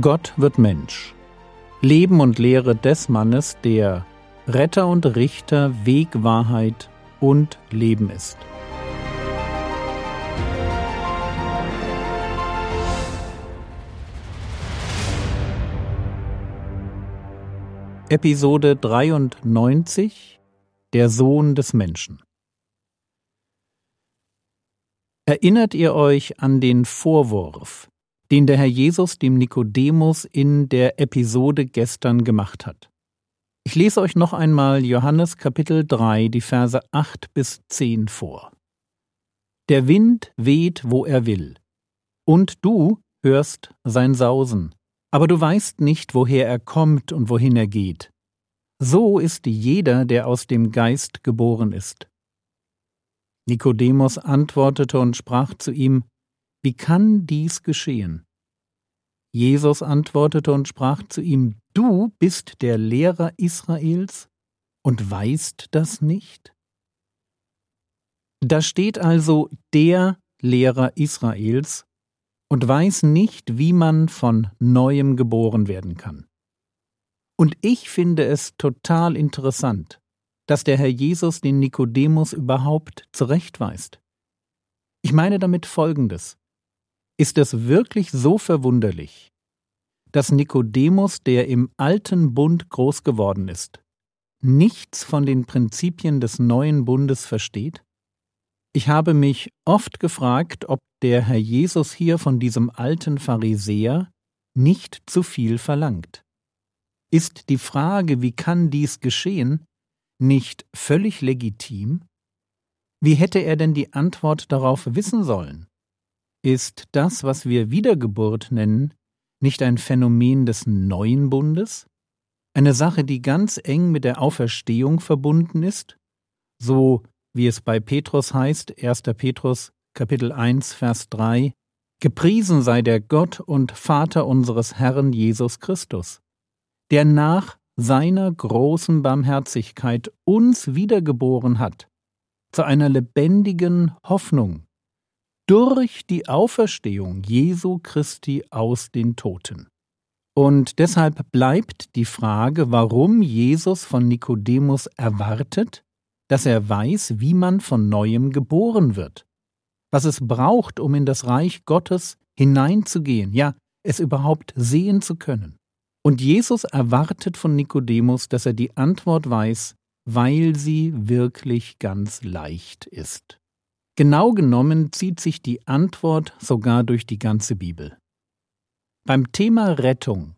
Gott wird Mensch. Leben und Lehre des Mannes, der Retter und Richter, Weg, Wahrheit und Leben ist. Episode 93 Der Sohn des Menschen Erinnert ihr euch an den Vorwurf, den der Herr Jesus dem Nikodemus in der Episode gestern gemacht hat? Ich lese euch noch einmal Johannes Kapitel 3, die Verse 8 bis 10 vor. Der Wind weht, wo er will, und du hörst sein Sausen, aber du weißt nicht, woher er kommt und wohin er geht. So ist jeder, der aus dem Geist geboren ist. Nikodemus antwortete und sprach zu ihm, Wie kann dies geschehen? Jesus antwortete und sprach zu ihm, Du bist der Lehrer Israels und weißt das nicht? Da steht also der Lehrer Israels und weiß nicht, wie man von neuem geboren werden kann. Und ich finde es total interessant, dass der Herr Jesus den Nikodemus überhaupt zurechtweist. Ich meine damit Folgendes. Ist es wirklich so verwunderlich, dass Nikodemus, der im alten Bund groß geworden ist, nichts von den Prinzipien des neuen Bundes versteht? Ich habe mich oft gefragt, ob der Herr Jesus hier von diesem alten Pharisäer nicht zu viel verlangt. Ist die Frage, wie kann dies geschehen, nicht völlig legitim? Wie hätte er denn die Antwort darauf wissen sollen? Ist das, was wir Wiedergeburt nennen, nicht ein Phänomen des neuen Bundes? Eine Sache, die ganz eng mit der Auferstehung verbunden ist? So wie es bei Petrus heißt, 1. Petrus Kapitel 1 Vers 3, Gepriesen sei der Gott und Vater unseres Herrn Jesus Christus, der nach seiner großen Barmherzigkeit uns wiedergeboren hat, zu einer lebendigen Hoffnung durch die Auferstehung Jesu Christi aus den Toten. Und deshalb bleibt die Frage, warum Jesus von Nikodemus erwartet, dass er weiß, wie man von neuem geboren wird, was es braucht, um in das Reich Gottes hineinzugehen, ja, es überhaupt sehen zu können. Und Jesus erwartet von Nikodemus, dass er die Antwort weiß, weil sie wirklich ganz leicht ist. Genau genommen zieht sich die Antwort sogar durch die ganze Bibel. Beim Thema Rettung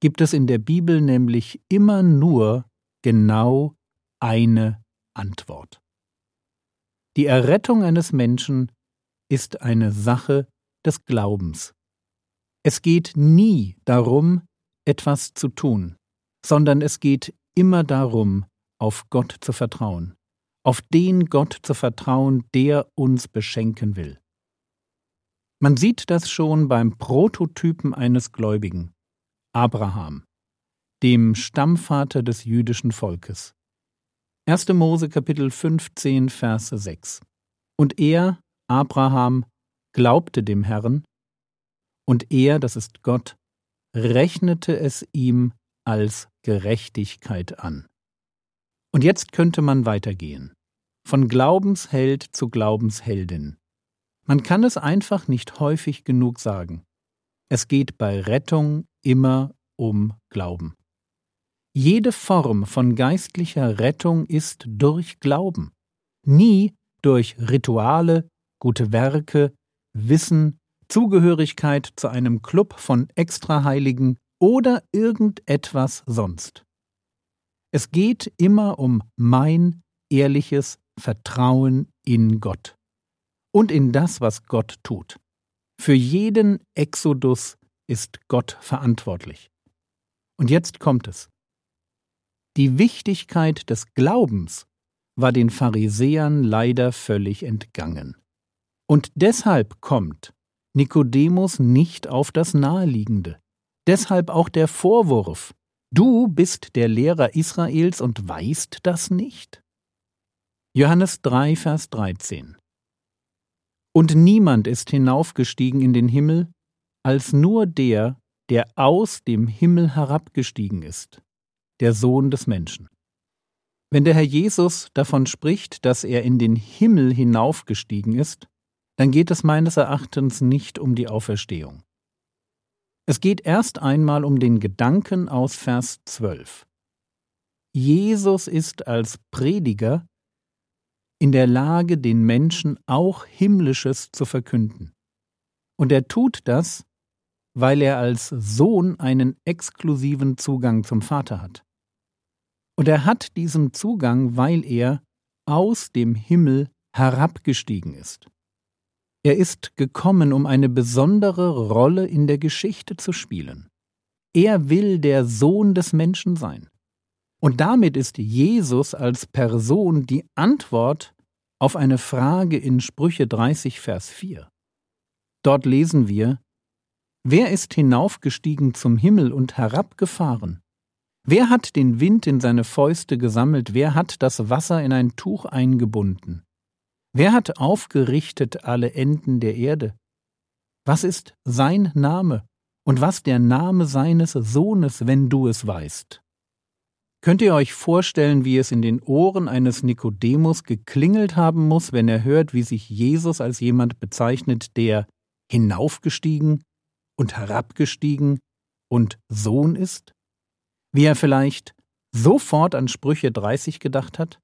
gibt es in der Bibel nämlich immer nur genau eine Antwort. Die Errettung eines Menschen ist eine Sache des Glaubens. Es geht nie darum, etwas zu tun, sondern es geht immer darum, auf Gott zu vertrauen, auf den Gott zu vertrauen, der uns beschenken will. Man sieht das schon beim Prototypen eines Gläubigen, Abraham, dem Stammvater des jüdischen Volkes. 1. Mose Kapitel 15 Verse 6. Und er, Abraham, glaubte dem Herrn, und er, das ist Gott, rechnete es ihm als Gerechtigkeit an. Und jetzt könnte man weitergehen. Von Glaubensheld zu Glaubensheldin. Man kann es einfach nicht häufig genug sagen. Es geht bei Rettung immer um Glauben. Jede Form von geistlicher Rettung ist durch Glauben, nie durch Rituale, gute Werke, Wissen Zugehörigkeit zu einem Club von Extraheiligen oder irgendetwas sonst. Es geht immer um mein ehrliches Vertrauen in Gott und in das, was Gott tut. Für jeden Exodus ist Gott verantwortlich. Und jetzt kommt es. Die Wichtigkeit des Glaubens war den Pharisäern leider völlig entgangen. Und deshalb kommt, Nikodemus nicht auf das Naheliegende. Deshalb auch der Vorwurf, du bist der Lehrer Israels und weißt das nicht? Johannes 3, Vers 13 Und niemand ist hinaufgestiegen in den Himmel, als nur der, der aus dem Himmel herabgestiegen ist, der Sohn des Menschen. Wenn der Herr Jesus davon spricht, dass er in den Himmel hinaufgestiegen ist, dann geht es meines Erachtens nicht um die Auferstehung. Es geht erst einmal um den Gedanken aus Vers 12. Jesus ist als Prediger in der Lage, den Menschen auch Himmlisches zu verkünden. Und er tut das, weil er als Sohn einen exklusiven Zugang zum Vater hat. Und er hat diesen Zugang, weil er aus dem Himmel herabgestiegen ist. Er ist gekommen, um eine besondere Rolle in der Geschichte zu spielen. Er will der Sohn des Menschen sein. Und damit ist Jesus als Person die Antwort auf eine Frage in Sprüche 30, Vers 4. Dort lesen wir, Wer ist hinaufgestiegen zum Himmel und herabgefahren? Wer hat den Wind in seine Fäuste gesammelt? Wer hat das Wasser in ein Tuch eingebunden? Wer hat aufgerichtet alle Enden der Erde? Was ist sein Name und was der Name seines Sohnes, wenn du es weißt? Könnt ihr euch vorstellen, wie es in den Ohren eines Nikodemus geklingelt haben muss, wenn er hört, wie sich Jesus als jemand bezeichnet, der hinaufgestiegen und herabgestiegen und Sohn ist? Wie er vielleicht sofort an Sprüche 30 gedacht hat?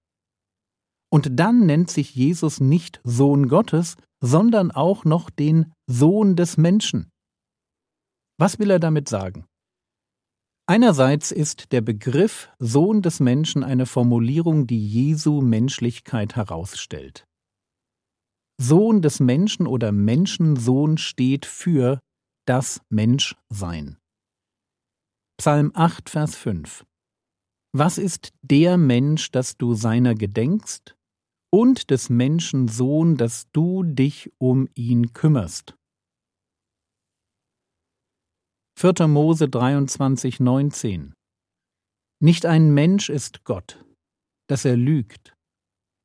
Und dann nennt sich Jesus nicht Sohn Gottes, sondern auch noch den Sohn des Menschen. Was will er damit sagen? Einerseits ist der Begriff Sohn des Menschen eine Formulierung, die Jesu Menschlichkeit herausstellt. Sohn des Menschen oder Menschensohn steht für das Menschsein. Psalm 8, Vers 5 Was ist der Mensch, dass du seiner gedenkst, und des Menschen Sohn, dass du dich um ihn kümmerst? 4. Mose 23, 19 Nicht ein Mensch ist Gott, dass er lügt,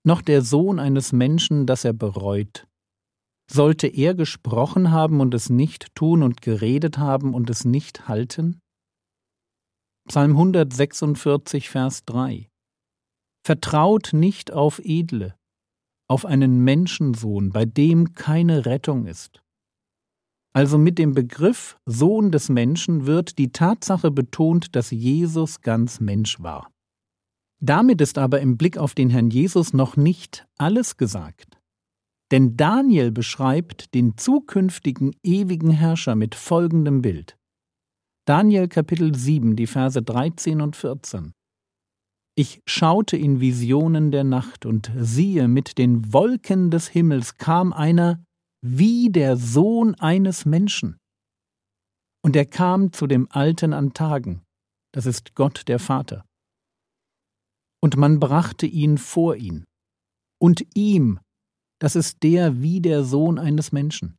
noch der Sohn eines Menschen, dass er bereut. Sollte er gesprochen haben und es nicht tun und geredet haben und es nicht halten? Psalm 146, Vers 3 Vertraut nicht auf Edle, auf einen Menschensohn, bei dem keine Rettung ist. Also mit dem Begriff Sohn des Menschen wird die Tatsache betont, dass Jesus ganz Mensch war. Damit ist aber im Blick auf den Herrn Jesus noch nicht alles gesagt. Denn Daniel beschreibt den zukünftigen ewigen Herrscher mit folgendem Bild. Daniel Kapitel 7, die Verse 13 und 14. Ich schaute in Visionen der Nacht und siehe, mit den Wolken des Himmels kam einer wie der Sohn eines Menschen. Und er kam zu dem Alten an Tagen, das ist Gott der Vater. Und man brachte ihn vor ihn. Und ihm, das ist der wie der Sohn eines Menschen.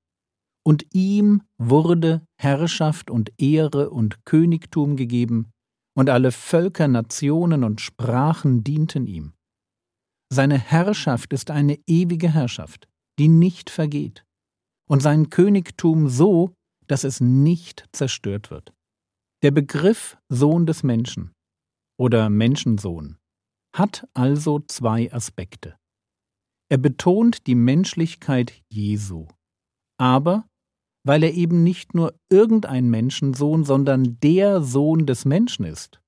Und ihm wurde Herrschaft und Ehre und Königtum gegeben, und alle Völker, Nationen und Sprachen dienten ihm. Seine Herrschaft ist eine ewige Herrschaft, die nicht vergeht, und sein Königtum so, dass es nicht zerstört wird. Der Begriff Sohn des Menschen oder Menschensohn hat also zwei Aspekte. Er betont die Menschlichkeit Jesu, aber weil er eben nicht nur irgendein Menschensohn, sondern der Sohn des Menschen ist,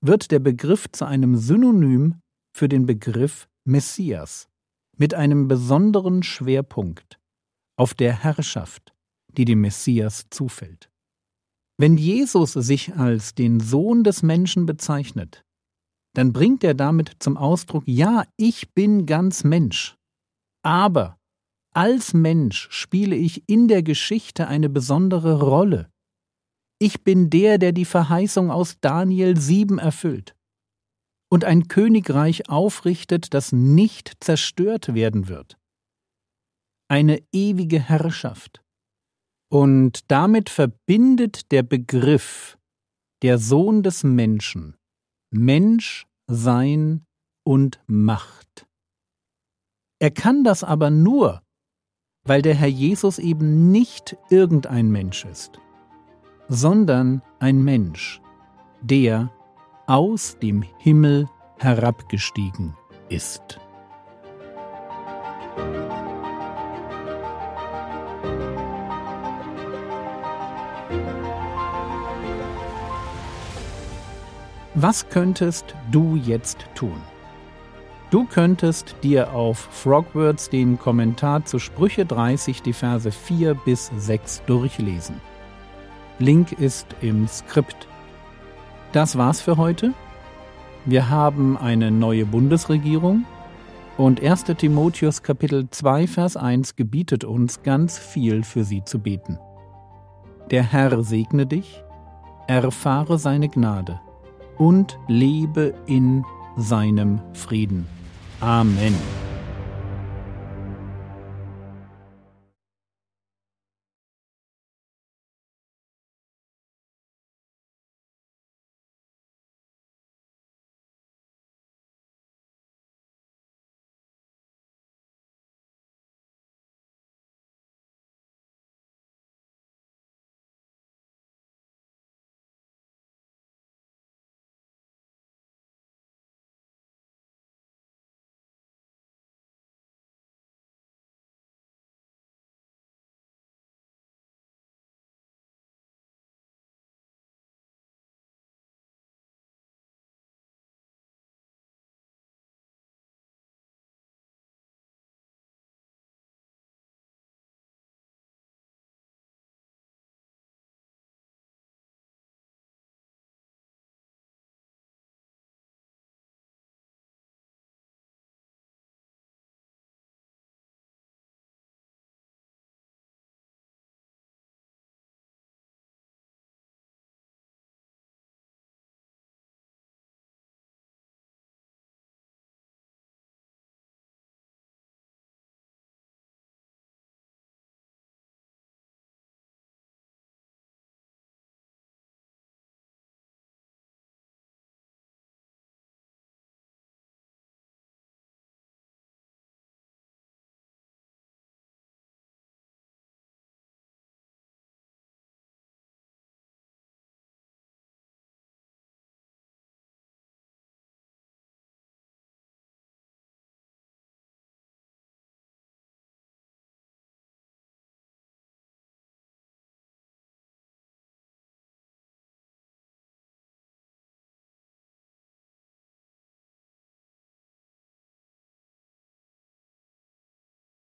wird der Begriff zu einem Synonym für den Begriff Messias mit einem besonderen Schwerpunkt auf der Herrschaft, die dem Messias zufällt. Wenn Jesus sich als den Sohn des Menschen bezeichnet, dann bringt er damit zum Ausdruck, ja, ich bin ganz Mensch, aber als Mensch spiele ich in der Geschichte eine besondere Rolle. Ich bin der, der die Verheißung aus Daniel 7 erfüllt und ein Königreich aufrichtet, das nicht zerstört werden wird eine ewige Herrschaft. Und damit verbindet der Begriff der Sohn des Menschen Mensch, Sein und Macht. Er kann das aber nur, weil der Herr Jesus eben nicht irgendein Mensch ist. sondern ein Mensch, der aus dem Himmel herabgestiegen ist. Was könntest du jetzt tun? Du könntest dir auf Frogwords den Kommentar zu Sprüche 30, die Verse 4 bis 6 durchlesen. Link ist im Skript. Das war's für heute. Wir haben eine neue Bundesregierung und 1. Timotheus Kapitel 2 Vers 1 gebietet uns ganz viel für sie zu beten. Der Herr segne dich, erfahre seine Gnade und lebe in seinem Frieden. Amen.